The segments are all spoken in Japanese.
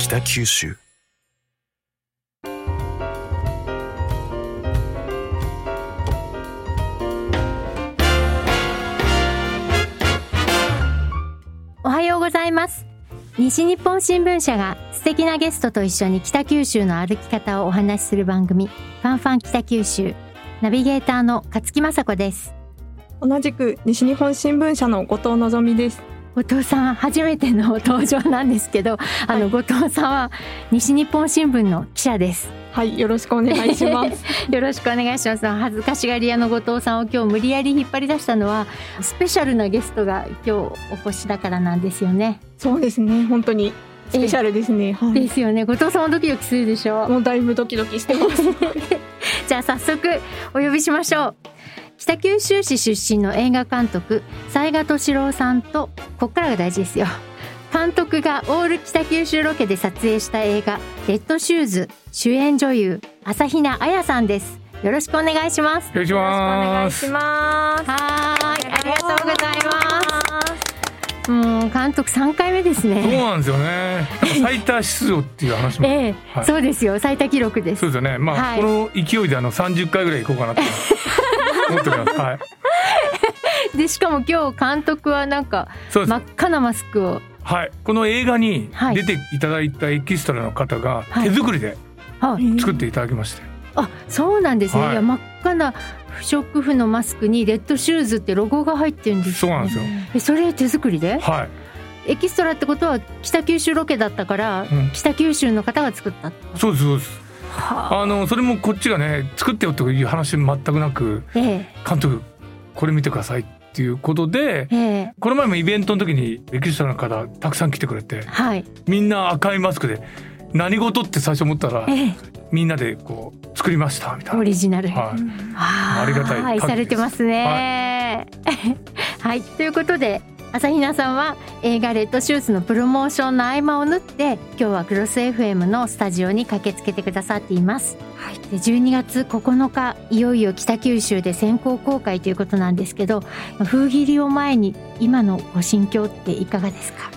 北九州。おはようございます。西日本新聞社が素敵なゲストと一緒に北九州の歩き方をお話しする番組ファンファン北九州ナビゲーターの勝木雅子です。同じく西日本新聞社の後藤のぞみです後藤さん初めての登場なんですけど、あの後藤さんは西日本新聞の記者です。はいよろしくお願いします。よろしくお願いします。恥ずかしがり屋の後藤さんを今日無理やり引っ張り出したのはスペシャルなゲストが今日お越しだからなんですよね。そうですね。本当にスペシャルですね、はい、ですよね。後藤さんもドキドキするでしょ？もうだいぶドキドキしてます。じゃあ早速お呼びしましょう北九州市出身の映画監督雑賀敏郎さんとこっからが大事ですよ。監督がオール北九州ロケで撮影した映画レッドシューズ主演女優朝比奈彩さんです。よろしくお願いします。よろしくお願いします。はい。ありがとうございます。もう監督三回目ですね。そうなんですよね。最多出場っていう話も、ええはい、そうですよ。最多記録です。そうですよね。まあ、はい、この勢いであの三十回ぐらい行こうかなと 思ってます。はい。でしかも今日監督はなんか真っ赤なマスクを。はい、この映画に出ていただいたエキストラの方が手作りで作っていただきまして、はい、あそうなんですね、はい、いや真っ赤な不織布のマスクにレッドシューズってロゴが入ってるんです、ね、そうなんですよ。えそれ手作りで？はい。エキストラってことは北九州ロケだったから、うん、北九州の方が作ったそうですそうですあのそれもこっちがね作ってよという話全くなく、ええ、監督これ見てくださいっていうことで、えー、この前もイベントの時にエキストラの方たくさん来てくれて、はい、みんな赤いマスクで何事って最初思ったら、えー、みんなでこう作りましたみたいな。オリジナル、はい、ありがたい愛されてますね。はい、はい、ということで朝比奈さんは映画「レッドシューズ」のプロモーションの合間を縫って今日はクロス FM のスタジオに駆けつけてくださっています。はい、で12月9日いよいよ北九州で先行公開ということなんですけど封切りを前に今のご心境っていかがですか？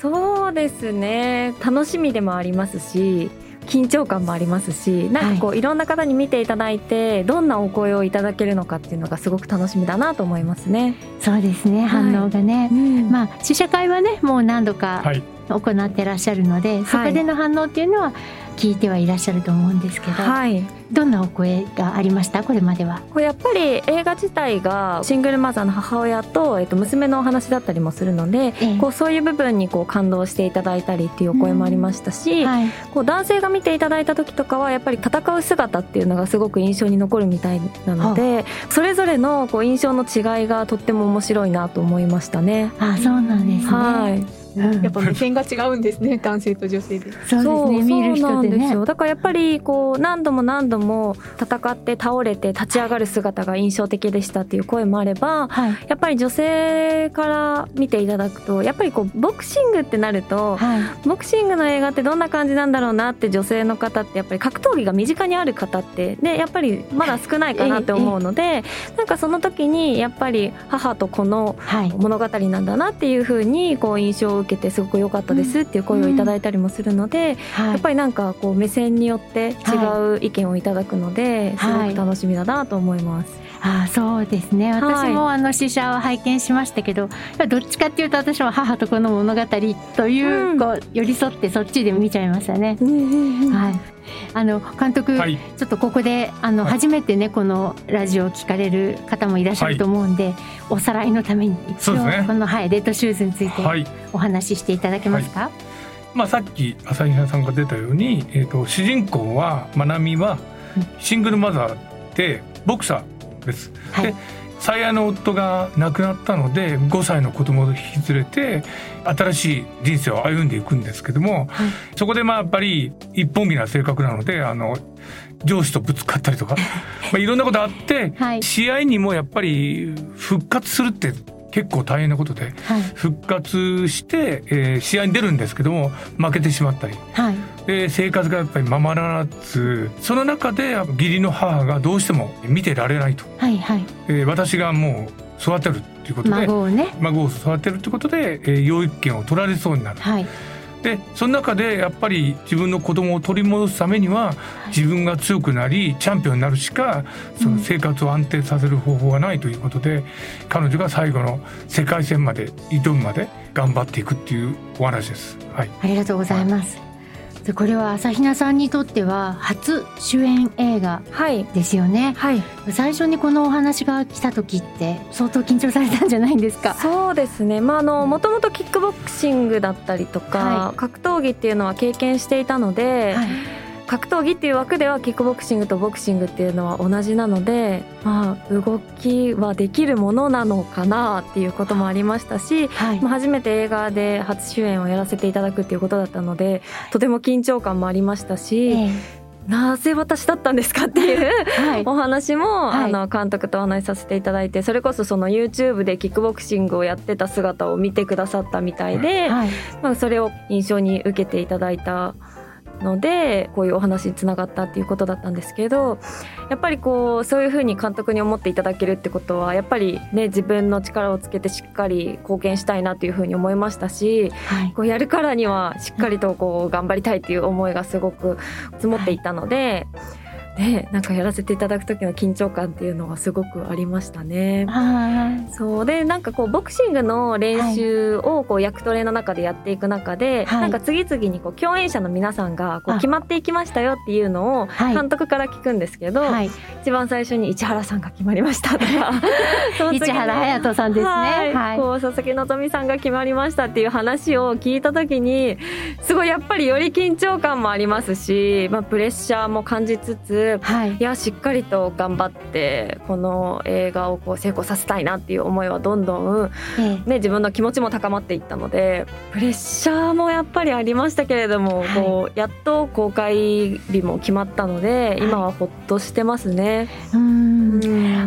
そうですね。楽しみでもありますし緊張感もありますしなんかこう、はい、いろんな方に見ていただいてどんなお声をいただけるのかっていうのがすごく楽しみだなと思いますね。そうですね、反応がね、うん、まあ試写会はねもう何度か行ってらっしゃるので、はい、そこでの反応っていうのは聞いてはいらっしゃると思うんですけど、はい、どんなお声がありました？これまでは。やっぱり映画自体がシングルマザーの母親と、えっと、娘のお話だったりもするので、ええ、こうそういう部分にこう感動していただいたりっていうお声もありましたし、はい、こう男性が見ていただいた時とかはやっぱり戦う姿っていうのがすごく印象に残るみたいなのでそれぞれのこう印象の違いがとっても面白いなと思いましたね。あそうなんですね、はいやっぱ目線が違うんですね 男性と女性で。そうですね見る人でね。だからやっぱりこう何度も何度も戦って倒れて立ち上がる姿が印象的でしたっていう声もあれば、はい、やっぱり女性から見ていただくとやっぱりこうボクシングってなると、はい、ボクシングの映画ってどんな感じなんだろうなって女性の方ってやっぱり格闘技が身近にある方ってでやっぱりまだ少ないかなって思うので、なんかその時にやっぱり母と子の物語なんだなっていうふうにこう印象を受けてすごく良かったですっていう声をいただいたりもするので、やっぱりなんかこう目線によって違う意見をいただくので、すごく楽しみだなと思います。あそうですね。私もあの試写を拝見しましたけど、どっちかっていうと私は母と子の物語という,、こう寄り添ってそっちで見ちゃいましたね。はい。あの監督、はい、ちょっとここであの、初めてねこのラジオを聞かれる方もいらっしゃると思うんで、はい、おさらいのために一応、ね、この、はい、レッドシューズについてお話ししていただけますか、まあ、さっき朝比奈さんが出たように、えーと、主人公はまなみはシングルマザーでボクサーです。はい、で最愛の夫が亡くなったので5歳の子供を引き連れて新しい人生を歩んでいくんですけども、はい、そこでまあやっぱり一本気な性格なのであの上司とぶつかったりとか まあいろんなことあって、はい、試合にもやっぱり復活するって結構大変なことで、はい、復活して、えー、試合に出るんですけども負けてしまったり、はい、で生活がやっぱりままならずその中で義理の母がどうしても見てられないと、はいはい。えー、私がもう育てるっていうことで孫をね。孫を育てるってことで、えー、養育権を取られそうになる。はいでその中でやっぱり自分の子供を取り戻すためには自分が強くなりチャンピオンになるしかその生活を安定させる方法がないということで、彼女が最後の世界戦まで挑むまで頑張っていくっていうお話です。はい、ありがとうございます。でこれは朝比奈さんにとっては初主演映画ですよね、はい、はい、最初にこのお話が来た時って相当緊張されたんじゃないんですか？そうですね。まああのもともとキックボクシングだったりとか、はい、格闘技っていうのは経験していたので、はい格闘技っていう枠ではキックボクシングとボクシングっていうのは同じなので、まあ、動きはできるものなのかなっていうこともありましたし、はい、まあ、初めて映画で初主演をやらせていただくっていうことだったのでとても緊張感もありましたし、え。なぜ私だったんですかっていう はい、お話も、はい、あの監督とお話しさせていただいてそれこそその YouTube でキックボクシングをやってた姿を見てくださったみたいで、はい、まあ、それを印象に受けていただいたのでこういうお話につながったっていうことだったんですけどやっぱりこうそういうふうに監督に思っていただけるってことはやっぱりね自分の力をつけてしっかり貢献したいなというふうに思いましたし、はい、こうやるからにはしっかりとこう頑張りたいっていう思いがすごく積もっていたので。はいね、なんかやらせていただく時の緊張感っていうのはすごくありましたね。そう。でなんかこうボクシングの練習をこう役トレの中でやっていく中で、はい、なんか次々にこう共演者の皆さんがこう決まっていきましたよっていうのを監督から聞くんですけど、はい、一番最初に市原さんが決まりましたとか 市原隼人さんですね。はい、こう佐々木希さんが決まりましたっていう話を聞いた時にすごいやっぱりより緊張感もありますし、まあ、プレッシャーも感じつつはい、いやしっかりと頑張ってこの映画をこう成功させたいなっていう思いはどんどん、ええ、ね、自分の気持ちも高まっていったのでプレッシャーもやっぱりありましたけれども、はい、こうやっと公開日も決まったので今はほっとしてますね。はい、う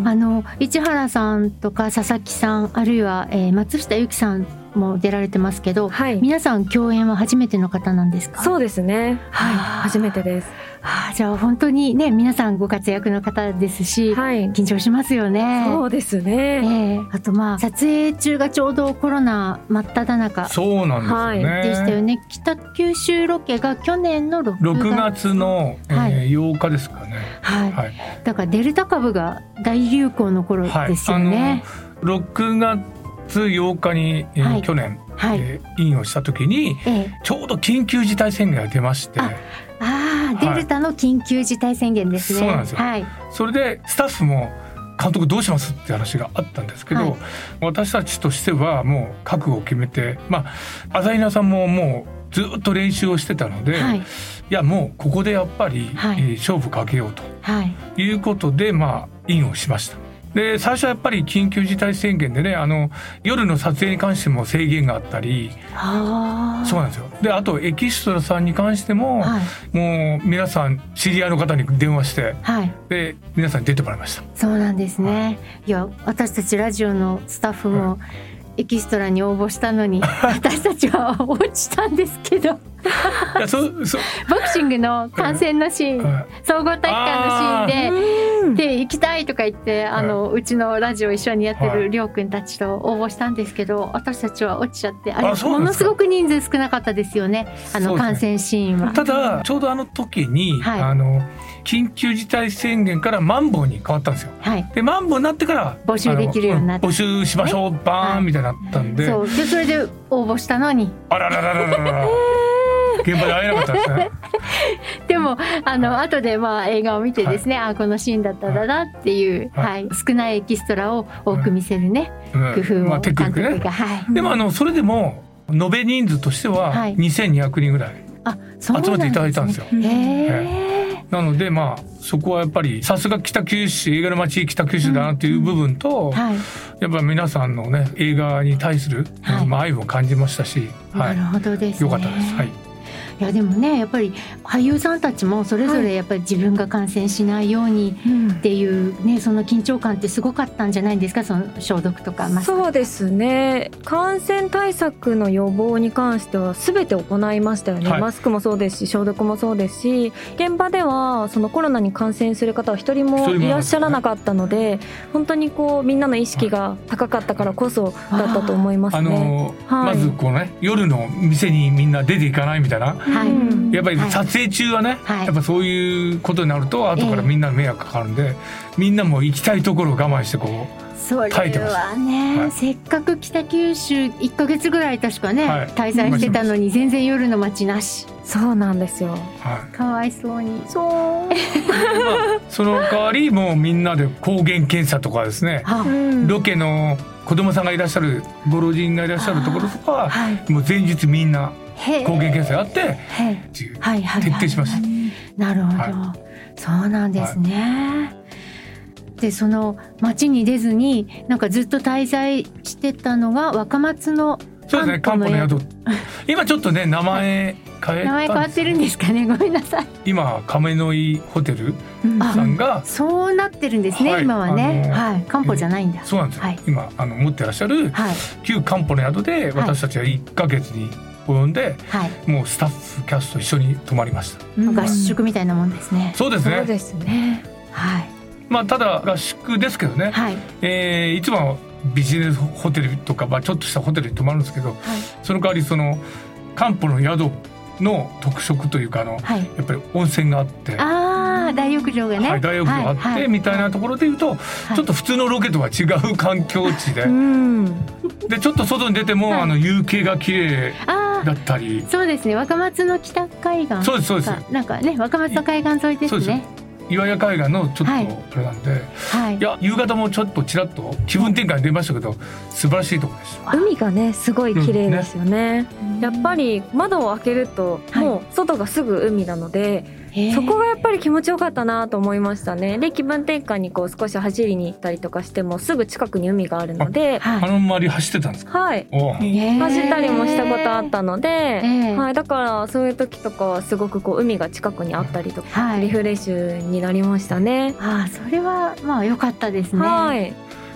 ん。あの市原さんとか佐々木さんあるいは、えー、松下由紀さんも出られてますけど、はい、皆さん共演は初めての方なんですか？そうですね。はい。初めてです。はあ、じゃあ本当にね皆さんご活躍の方ですし、はい、緊張しますよね。そうですね。えー、あとまあ撮影中がちょうどコロナ真っ只中そうなんですね、はい、でしたよね。北九州ロケが去年の6月 ,6 月の、えーはい、8日ですかね。はい。はい、だからデルタ株が大流行の頃ですよね。はい、6月8日に、えー、去年、はい、えー、インをした時に、えー、ちょうど緊急事態宣言が出まして。ああ、デルタの緊急事態宣言ですね。そうなんですよ。はい。それでスタッフも監督どうしますって話があったんですけど、はい、私たちとしてはもう覚悟を決めて、まあ朝比奈さんももうずっと練習をしてたので、はい、いやもうここでやっぱり、はい、えー、勝負かけようと、はい、いうことでまあインをしました。で最初はやっぱり緊急事態宣言でねあの夜の撮影に関しても制限があったりそうなんですよ。であとエキストラさんに関しても、はい、もう皆さん知り合いの方に電話して、はい、で皆さんに出てもらいました。そうなんですね、はい、いや私たちラジオのスタッフも、エキストラに応募したのに 私たちは落ちたんですけど。ボクシングの観戦のシーン、総合体育館のシーンでで行きたいとか言ってあの、うちのラジオ一緒にやってるりょうくんたちと応募したんですけど私たちは落ちちゃってあれものすごく人数少なかったですよね。あの観戦シーンは。ただちょうどあの時に、はい、あの緊急事態宣言からマンボウに変わったんですよ。はい、でマンボウになってから募集できるようになって、募集しましょう、バーンみたいになったんで、そう。でそれで応募したのに。あらららららら現場で会えなかったですねでもあの後でまあ映画を見てですね、はい、あこのシーンだったんだなっていう、はい、はい、少ないエキストラを多く見せるね、はい、工夫を、まあ、テクニックね、はい、でもあのそれでも延べ人数としては2200人ぐらい集まっていただいたんですよ。へえなのでまあそこはやっぱりさすが北九州映画の街北九州だなっていう部分と、うんはい、やっぱ皆さんのね映画に対する、はい、まあ、愛を感じましたし、はい、なるほどです、ね、よかったです。はいいいやでもねやっぱり俳優さんたちもそれぞれやっぱり自分が感染しないようにっていうね、その緊張感ってすごかったんじゃないですか？その消毒とかそうですね。感染対策の予防に関しては全て行いましたよね、はい、マスクもそうですし消毒もそうですし現場ではそのコロナに感染する方は一人もいらっしゃらなかったので本当にこうみんなの意識が高かったからこそだったと思いますね。あのーはい、まずこうね夜の店にみんな出ていかないみたいな、はい、やっぱり撮影中はね、はい、やっぱそういうことになると後からみんな迷惑かかるんで、えー、みんなも行きたいところを我慢してこう。それはね、はい、せっかく北九州1か月ぐらい確かね、はい、滞在してたのに全然夜の街なし。そうなんですよ、はい、かわいそうに。そう。その代わりもうみんなで抗原検査とかですね、ロケの子供さんがいらっしゃるご老人がいらっしゃるところとかは、はい、もう前日みんな抗原検査やって徹底しました。なるほど、そうなんですね。でその町に出ずになんかずっと滞在してたのが若松のそうですね漢方の宿。今ちょっとね 名前変え名前変わってるんですかね？ごめんなさい。今亀の井ホテルさんが、うん、そうなってるんですね、はい、今はね。はい。漢方じゃないんだ。そうなんですよ、はい、今あの持ってらっしゃる、はい、旧漢方の宿で私たちは1か月に及んで、はい、もうスタッフキャスト一緒に泊まりました、うん、合宿みたいなもんですね。そうですね。そうですね。はい。まあただ合宿ですけどね、はい。えー、いつもビジネスホテルとか、まあ、ちょっとしたホテルに泊まるんですけど、はい、その代わりその漢方の宿の特色というかあの、はい、やっぱり温泉があってああ大浴場がね、はい、大浴場があって、はい、みたいなところでいうと、ちょっと普通のロケとは違う環境地で、でちょっと外に出ても、あの夕景が綺麗だったり。そうですね。若松の北海岸そうですそうです。なんかね若松の海岸沿いですね。岩屋海岸のちょっとあれなんで、はい、いや夕方もちょっとちらっと気分転換に出ましたけど素晴らしいところです。海がねすごい綺麗ですよね。うん。ね、やっぱり窓を開けるともう外がすぐ海なので、はいそこがやっぱり気持ちよかったなと思いましたね。で気分転換にこう少し走りに行ったりとかしてもすぐ近くに海があるので。あの周り走ってたんですか？はい。走ったりもしたことあったので、はい、だからそういう時とかはすごくこう海が近くにあったりとか、はい、リフレッシュになりましたね。あそれはまあ良かったですね。はい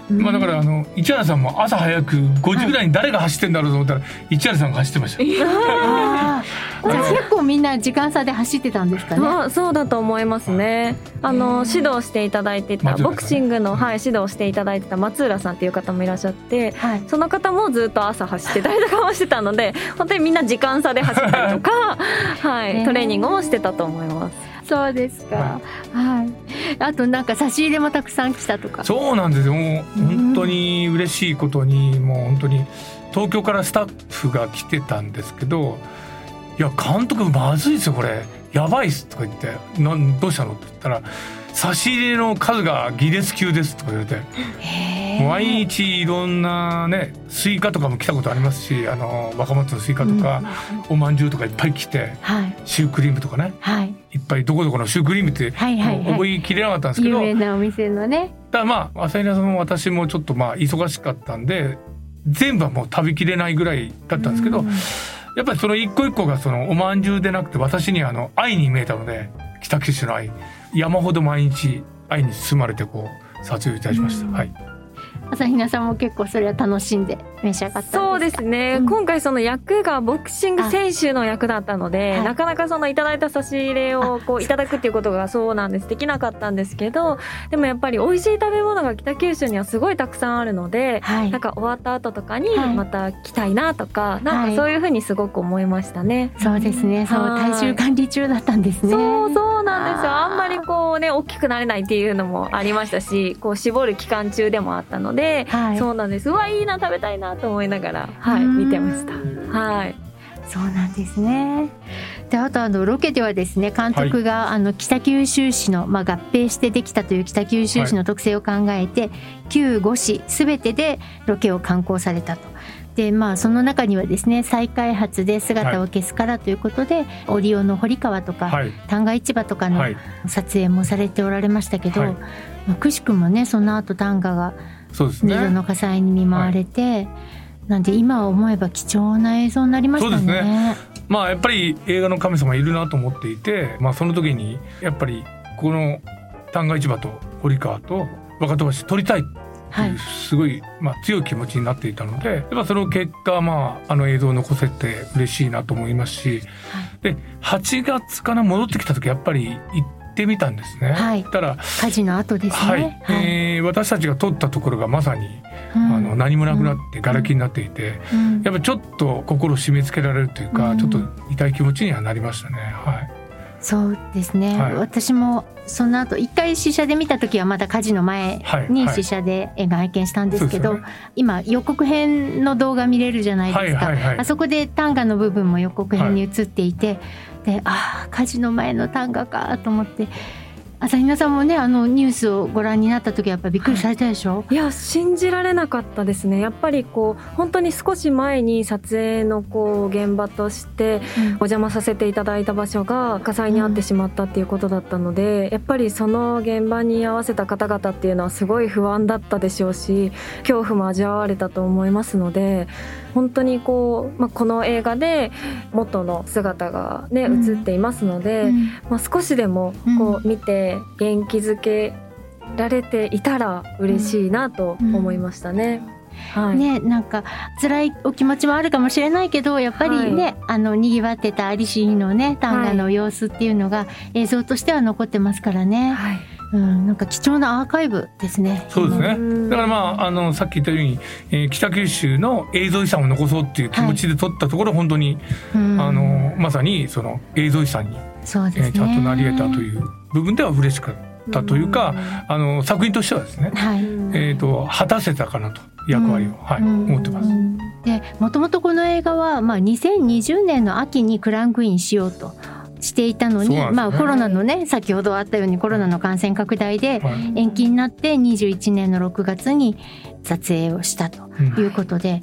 まあだからあの市原さんも朝早く5時ぐらいに誰が走ってんだろうと思ったら市原さんが走ってました。結構みんな時間差で走ってたんですかね？そうだと思いますね。あの指導していただいてたボクシングのはい指導していただいてた松浦さんっていう方もいらっしゃって、はい、その方もずっと朝走ってたりとかもしてたので、本当にみんな時間差で走ったりとか、はい、トレーニングもしてたと思います。そうですか。はい。あとなんか差し入れもたくさん来たとか。そうなんですよ。もう本当に嬉しいことに、もう本当に東京からスタッフが来てたんですけど、いや監督まずいですよこれ。やばいっすとか言って、なんどうしたのって言ったら。差し入れの数がギネス級ですとか言われて毎日いろんなねスイカとかも来たことありますしあの若松のスイカとか、うん、おまんじゅうとかいっぱい来て、はい、シュークリームとかね、はい、いっぱいどこどこのシュークリームって、はいはいはい、覚えきれなかったんですけど。有名なお店のね。だまあ朝稲さんも私もちょっとまあ忙しかったんで全部はもう食べきれないぐらいだったんですけど、うん、やっぱりその一個一個がそのおまんじゅうでなくて私にあの愛に見えたので北九州の愛。山ほど毎日愛に包まれてこう撮影いたしました。はい。朝比奈さんも結構それは楽しんで召し上がったそうですね、うん、今回その役がボクシング選手の役だったので、はい、なかなかそのいただいた差し入れをこういただくっていうことがそうなんです。できなかったんですけどでもやっぱり美味しい食べ物が北九州にはすごいたくさんあるので、はい、なんか終わった後とかにまた来たいなとか、はい、なんかそういうふうにすごく思いましたね、そうですね。そう体重管理中だったんですね。そうそうなんですよ。あんまりこうね大きくなれないっていうのもありましたしこう絞る期間中でもあったので、はい、そうなんです。うわいいな食べたいなと思いながらはい見てました。はい。そうなんですね。であとあのロケではですね監督が、はい、あの北九州市の、まあ、合併してできたという北九州市の特性を考えて、はい、旧5市すべてでロケを敢行されたと。でまあその中にはですね再開発で姿を消すからということで、はい、オリオンの堀川とか、はい、旦過市場とかの撮影もされておられましたけど、はい、まあ、くしくもねその後旦過が2度の火災に見舞われて、なんで今思えば貴重な映像になりましたね。そうですね。まあやっぱり映画の神様いるなと思っていて、まあ、その時にやっぱりこの旦過市場と堀川と若戸橋撮りたいっていうすごい、まあ、強い気持ちになっていたのでやっぱその結果、まあ、あの映像を残せて嬉しいなと思いますし、はい、で8月から戻ってきた時やっぱり行ってみたんですね。はい、たら火事の後ですね、はい。はい、えー、私たちが撮ったところがまさに、うん、あの何もなくなってがらきになっていて、うん、やっぱちょっと心を締め付けられるというか、うん、ちょっと痛い気持ちにはなりましたね。はい。そうですね、はい、私もその後一回試写で見た時はまだ火事の前に試写で映画拝見したんですけど、はいはいね、今予告編の動画見れるじゃないですか、はいはいはい、あそこで短歌の部分も予告編に映っていて、でああ火事の前の短歌かと思って朝比奈さんもねあのニュースをご覧になった時やっぱりびっくりされたでしょ、はい、いや信じられなかったですね。やっぱりこう本当に少し前に撮影のこう現場としてお邪魔させていただいた場所が火災に遭ってしまったっていうことだったので、うん、やっぱりその現場に合わせた方々っていうのはすごい不安だったでしょうし恐怖も味わわれたと思いますので本当にこう、まあ、この映画で元の姿がね、映っていますので、うん、まあ、少しでもこう見て元気づけられていたら嬉しいなと思いましたね。はい、ねなんか辛いお気持ちもあるかもしれないけどやっぱりね、はい、あのにぎわってたアリシーのね短歌の様子っていうのが映像としては残ってますからね。はい。うん、なんか貴重なアーカイブですね。そうですね。だからまああのさっき言ったように、えー、北九州の映像遺産を残そうっていう気持ちで撮ったところ、はい、本当に、あのまさにその映像遺産にそうです、ね、えー、ちゃんとなり得たという部分では嬉しかったというか、あの作品としてはですね、はい、えっ、ー、と果たせたかなと役割を、はい、思ってます。でもともとこの映画はまあ2020年の秋にクランクインしようと。していたのに、ね、まあコロナのね先ほどあったようにコロナの感染拡大で延期になって21年の6月に撮影をしたということで。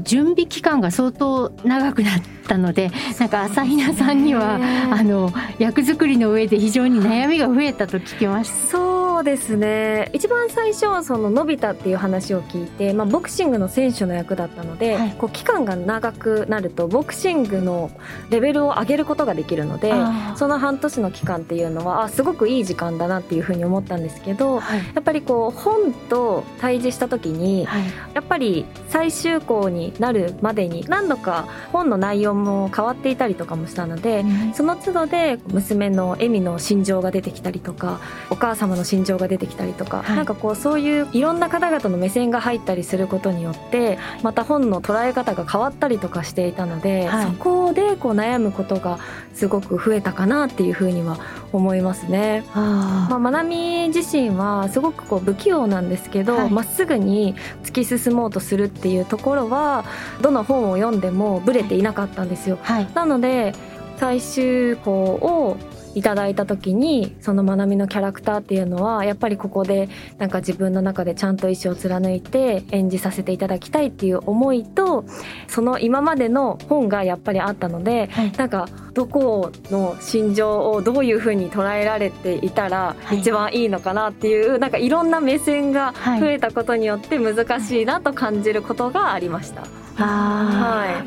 準備期間が相当長くなったのでなんか朝比奈さんにはあの役作りの上で非常に悩みが増えたと聞きました。そうですね。一番最初はその伸びたっていう話を聞いて、まあ、ボクシングの選手の役だったので、はい、こう期間が長くなるとボクシングのレベルを上げることができるのでその半年の期間っていうのはあすごくいい時間だなっていうふうに思ったんですけど、はい、やっぱりこう本と対峙した時に、はい、やっぱり最終稿になるまでに何度か本の内容も変わっていたりとかもしたので、うん、その都度で娘の恵美の心情が出てきたりとかお母様の心情が出てきたりとか、はい、なんかこうそういういろんな方々の目線が入ったりすることによってまた本の捉え方が変わったりとかしていたので、はい、そこでこう悩むことがすごく増えたかなっていうふうには思いますね。まあ、まなみ自身はすごくこう不器用なんですけど、ま、はい、っすぐに突き進もうとするっていうところはどの本を読んでもブレていなかったんですよ。なので最終稿をいただいた時にそのまなみのキャラクターっていうのはやっぱりここでなんか自分の中でちゃんと意思を貫いて演じさせていただきたいっていう思いとその今までの本がやっぱりあったので、はい、なんかどこの心情をどういうふうに捉えられていたら一番いいのかなっていう、はい、なんかいろんな目線が増えたことによって難しいなと感じることがありました。はい、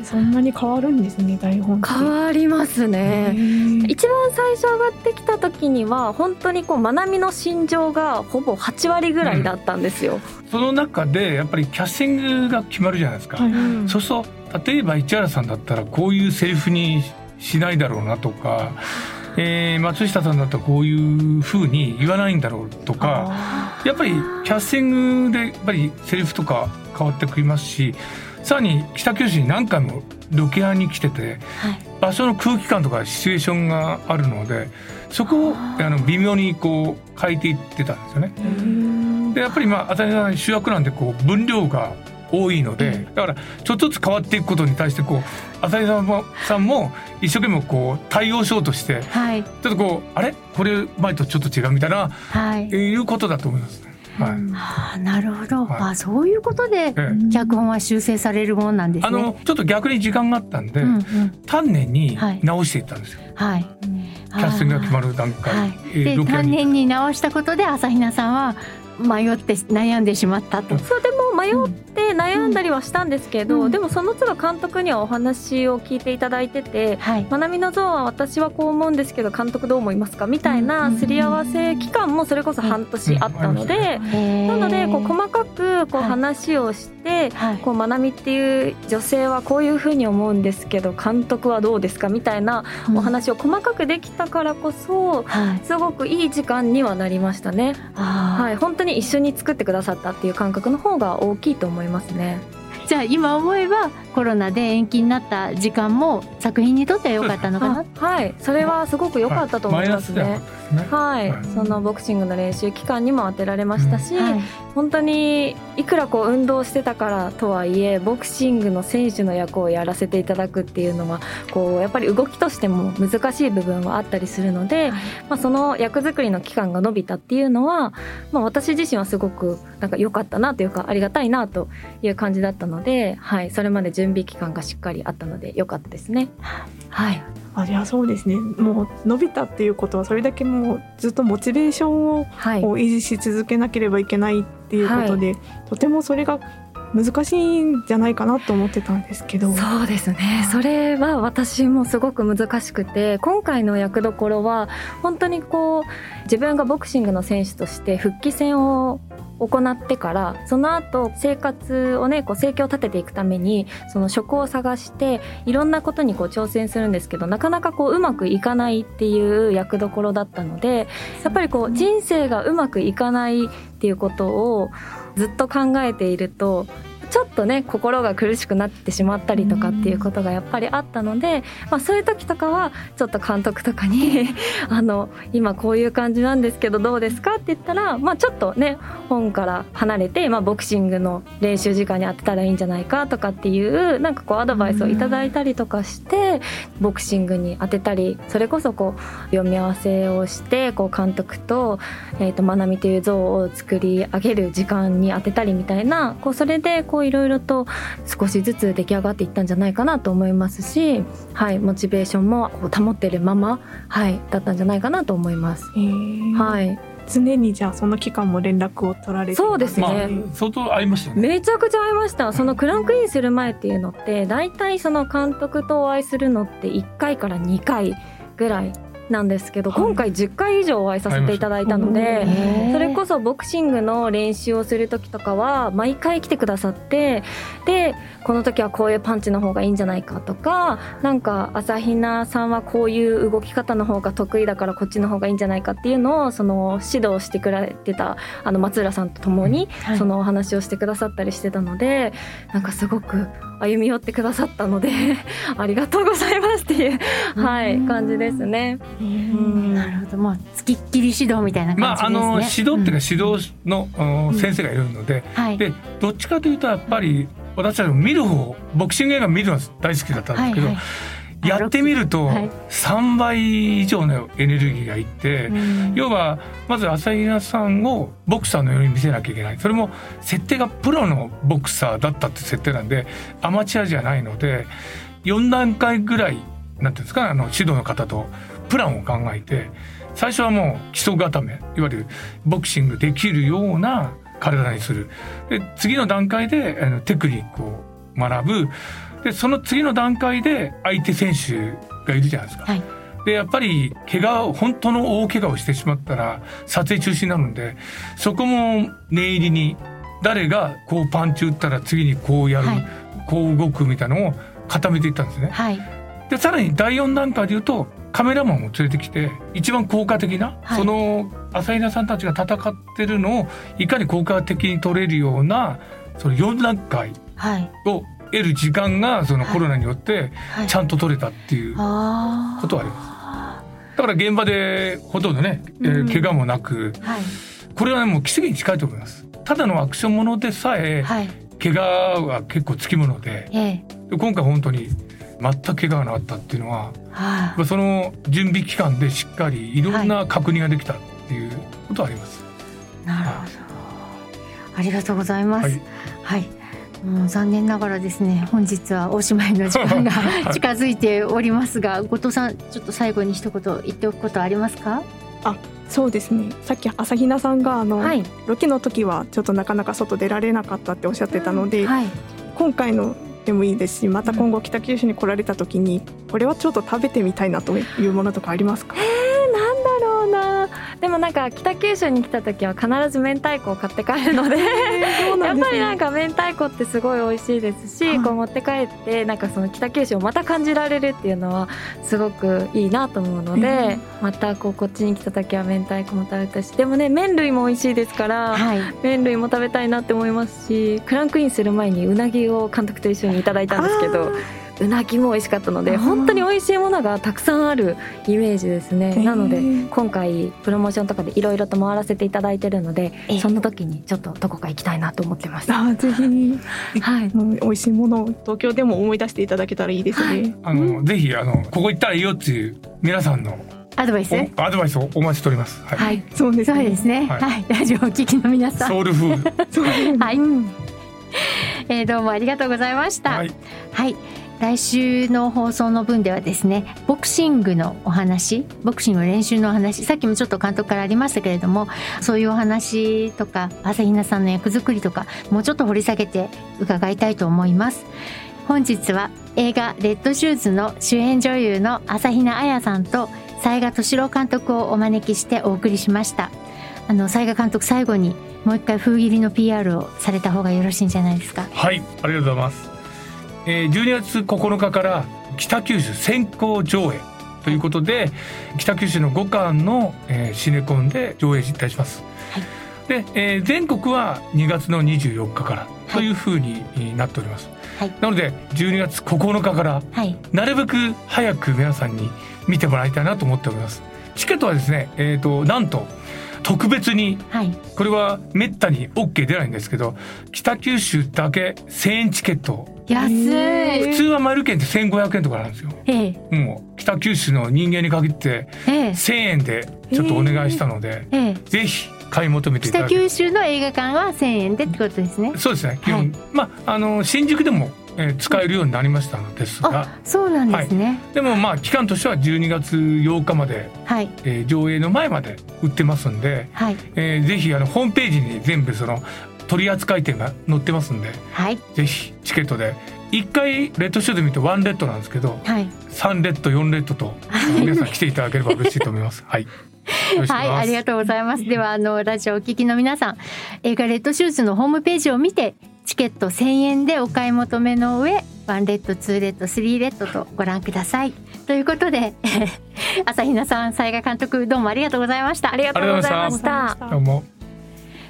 そんなに変わるんですね台本変わりますね。一番最初上がってきた時には本当にこうまなみの心情がほぼ8割ぐらいだったんですよ、うん、その中でやっぱりキャスティングが決まるじゃないですか、はい、そうすると例えば市原さんだったらこういうセリフにしないだろうなとかえー、松下さんだったらこういうふうに言わないんだろうとかやっぱりキャスティングでやっぱりセリフとか変わってきますしさらに北九州に何回もロケハンに来てて、はい、場所の空気感とかシチュエーションがあるのでそこをあの微妙にこう変えていってたんですよね。でやっぱりまあ当たり前主役なんでこう分量が多いので、だからちょっとずつ変わっていくことに対してこう浅井さんもさんも一生懸命こう対応しようとして、はい、ちょっとこうあれ？これ前とちょっと違うみたいな、はい、いうことだと思います、ね。はい、あなるほど、はい、あそういうことで脚本は修正されるもんなんですね。あのちょっと逆に時間があったんで、うんうん、丹念に直していったんですよ。はい、キャスティングが決まる段階、はい、で丹念に直したことで朝比奈さんは迷って悩んでしまったと。そうでも迷って悩んだりはしたんですけど、うん、でもその都度監督にはお話を聞いていただいてて「はい、まなみの像は私はこう思うんですけど監督どう思いますか?」みたいなすり合わせ期間もそれこそ半年あったので、なのでこう細かくこう話をして、はい、こうまなみっていう女性はこういうふうに思うんですけど監督はどうですか？みたいなお話を細かくできたからこそ、すごくいい時間にはなりましたね。はい、本当に一緒に作ってくださったっていう感覚の方が大きいと思いますね。じゃあ今思えばコロナで延期になった時間も作品にとっては良かったのかなはい。それはすごく良かったと思いますね。はい、はい、そのボクシングの練習期間にも当てられましたし、うんはい、本当にいくらこう運動してたからとはいえボクシングの選手の役をやらせていただくっていうのはこうやっぱり動きとしても難しい部分はあったりするので、はい、まあ、その役作りの期間が伸びたっていうのは、まあ、私自身はすごくなんか良かったなというかありがたいなという感じだったので、はい、それまで準備期間がしっかりあったので良かったですね。はい。あいやそうですね。もう伸びたっていうことはそれだけもうずっとモチベーションを維持し続けなければいけないっていうことで、はい、とてもそれが難しいんじゃないかなと思ってたんですけど。そうですね。それは私もすごく難しくて今回の役どころは本当にこう自分がボクシングの選手として復帰戦を行ってからその後生活をねこう生計を立てていくためにその職を探していろんなことにこう挑戦するんですけどなかなかこううまくいかないっていう役どころだったのでやっぱりこう人生がうまくいかないっていうことをずっと考えているとちょっとね心が苦しくなってしまったりとかっていうことがやっぱりあったので、まあ、そういう時とかはちょっと監督とかに あの今こういう感じなんですけどどうですかって言ったら、まあ、ちょっとね本から離れて、まあ、ボクシングの練習時間に当てたらいいんじゃないかとかっていうなんかこうアドバイスをいただいたりとかしてボクシングに当てたりそれこそこう読み合わせをしてこう監督と,、えー、とまなみという像を作り上げる時間に当てたりみたいなこうそれでこういろいろと少しずつ出来上がっていったんじゃないかなと思いますし、はい、モチベーションも保ってるまま、はい、だったんじゃないかなと思います。はい。常にじゃあその期間も連絡を取られてそうですね、まあ、相当会いましたね。めちゃくちゃ会いました。そのクランクインする前っていうのって大体その監督とお会いするのって1回から2回ぐらいなんですけど、今回10回以上お会いさせていただいたので、それこそボクシングの練習をする時とかは毎回来てくださってでこの時はこういうパンチの方がいいんじゃないかとかなんか朝比奈さんはこういう動き方の方が得意だからこっちの方がいいんじゃないかっていうのをその指導してくれてたあの松浦さんと共にそのお話をしてくださったりしてたので、なんかすごく歩み寄ってくださったので ありがとうございますっていう、はい、感じですね。なるほど、まあ、つきっきり指導みたいな感じですね。まあ、あの指導っていうか、指導の、先生がいるので、はい、でどっちかというとやっぱり私たちも見る方ボクシング映画見るのは大好きだったんですけど。はいはいやってみると3倍以上のエネルギーがいって、要はまず朝比奈さんをボクサーのように見せなきゃいけない。それも設定がプロのボクサーだったって設定なんでアマチュアじゃないので4段階ぐらいなんていうんですかあの指導の方とプランを考えて最初はもう基礎固めいわゆるボクシングできるような体にする。で次の段階であのテクニックを学ぶでその次の段階で相手選手がいるじゃないですか。はい、でやっぱり怪我本当の大怪我をしてしまったら撮影中止になるんでそこも念入りに誰がこうパンチ打ったら次にこうやる、はい、こう動くみたいなのを固めていったんですね。はい、でさらに第4段階でいうとカメラマンを連れてきて一番効果的な、はい、その朝比奈さんたちが戦ってるのをいかに効果的に撮れるようなその4段階を得る時間がそのコロナによってちゃんと取れたっていうことはあります。だから現場でほとんどね、えー、怪我もなく、はい、これは、ね、もう奇跡に近いと思います。ただのアクションものでさえ、はい、怪我は結構つきもので、ええ、今回本当に全く怪我がなかったっていうのは、はあ、その準備期間でしっかりいろんな確認ができたっていうことはあります。はい、なるほど、ありがとうございます。はい、はいもう残念ながらですね本日はおしまいの時間が 近づいておりますが後藤さんちょっと最後に一言言っておくことありますか？あそうですね。さっき朝比奈さんがあの、はい、ロケの時はちょっとなかなか外出られなかったっておっしゃってたので、うんはい、今回のでもいいですしまた今後北九州に来られた時にこれはちょっと食べてみたいなというものとかありますか、でもなんか北九州に来た時は必ず明太子を買って帰るのでやっぱりなんか明太子ってすごい美味しいですし、はい、こう持って帰ってなんかその北九州をまた感じられるっていうのはすごくいいなと思うので、またこうこっちに来た時は明太子も食べたしでもね麺類も美味しいですから、はい、麺類も食べたいなって思いますしクランクインする前にうなぎを監督と一緒にいただいたんですけど。うなぎも美味しかったので本当に美味しいものがたくさんあるイメージですね、なので今回プロモーションとかでいろいろと回らせていただいてるので、そんな時にちょっとどこか行きたいなと思ってます。あぜひ、はい、美味しいものを東京でも思い出していただけたらいいですね、はい、あの、ぜひあのここ行ったらいいよっていう皆さんのアドバイス？アドバイスをお待ちしております。はい、はい、そうですね。そうですね。はい、はい、ラジオお聞きの皆さん。ソウルフード。はい。えー、どうもありがとうございました。はい、はい来週の放送の分ではですねボクシングのお話ボクシングの練習のお話さっきもちょっと監督からありましたけれどもそういうお話とか朝比奈さんの役作りとかもうちょっと掘り下げて伺いたいと思います。本日は映画「レッドシューズ」の主演女優の朝比奈彩さんと雑賀敏郎監督をお招きしてお送りしました。あの雑賀監督最後にもう一回封切りの PR をされた方がよろしいんじゃないですか？はいありがとうございます。えー、12月9日から北九州先行上映ということで北九州の5館の、えー、シネコンで上映いたします。はい、で、えー、全国は2月の24日からというふうになっております。はい、なので12月9日から、はい、なるべく早く皆さんに見てもらいたいなと思っております。チケットはですね、えーと、なんと特別に、はい、これはめったに OK 出ないんですけど北九州だけ1,000円チケット。安い。普通はマイル券って1500円とかなんですよ、ええ、もう北九州の人間に限って1000円でちょっとお願いしたので、ええ、ぜひ買い求めて北九州の映画館は1000円でってことですね。そうですね。基本、はい、まああの新宿でもえー、使えるようになりましたのですが。そうなんですね、はい、でもまあ期間としては12月8日まで、はい。えー、上映の前まで売ってますんで、はい。えー、ぜひあのホームページに全部その取扱店が載ってますんで、はい、ぜひチケットで。1回レッドシューズ見て1レッドなんですけど、はい、3レッド4レッドと皆さん来ていただければ嬉しいと思います。はい。はい、ありがとうございます。では、あの、ラジオお聞きの皆さん、映画レッドシューズのホームページを見て、チケット1000円でお買い求めの上、1レッド、2レッド、3レッドとご覧ください。ということで、朝比奈さん、雑賀監督、どうもありがとうございました。ありがとうございました。どうも。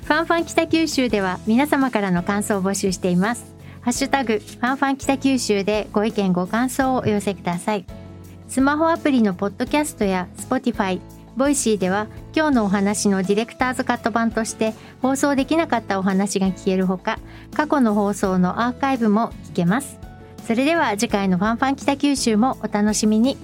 ファンファン北九州では皆様からの感想を募集しています。ハッシュタグ、ファンファン北九州でご意見ご感想をお寄せください。スマホアプリのポッドキャストや Spotify、ボイシーでは今日のお話のディレクターズカット版として放送できなかったお話が聞けるほか、過去の放送のアーカイブも聞けます。それでは次回のファンファン北九州もお楽しみに。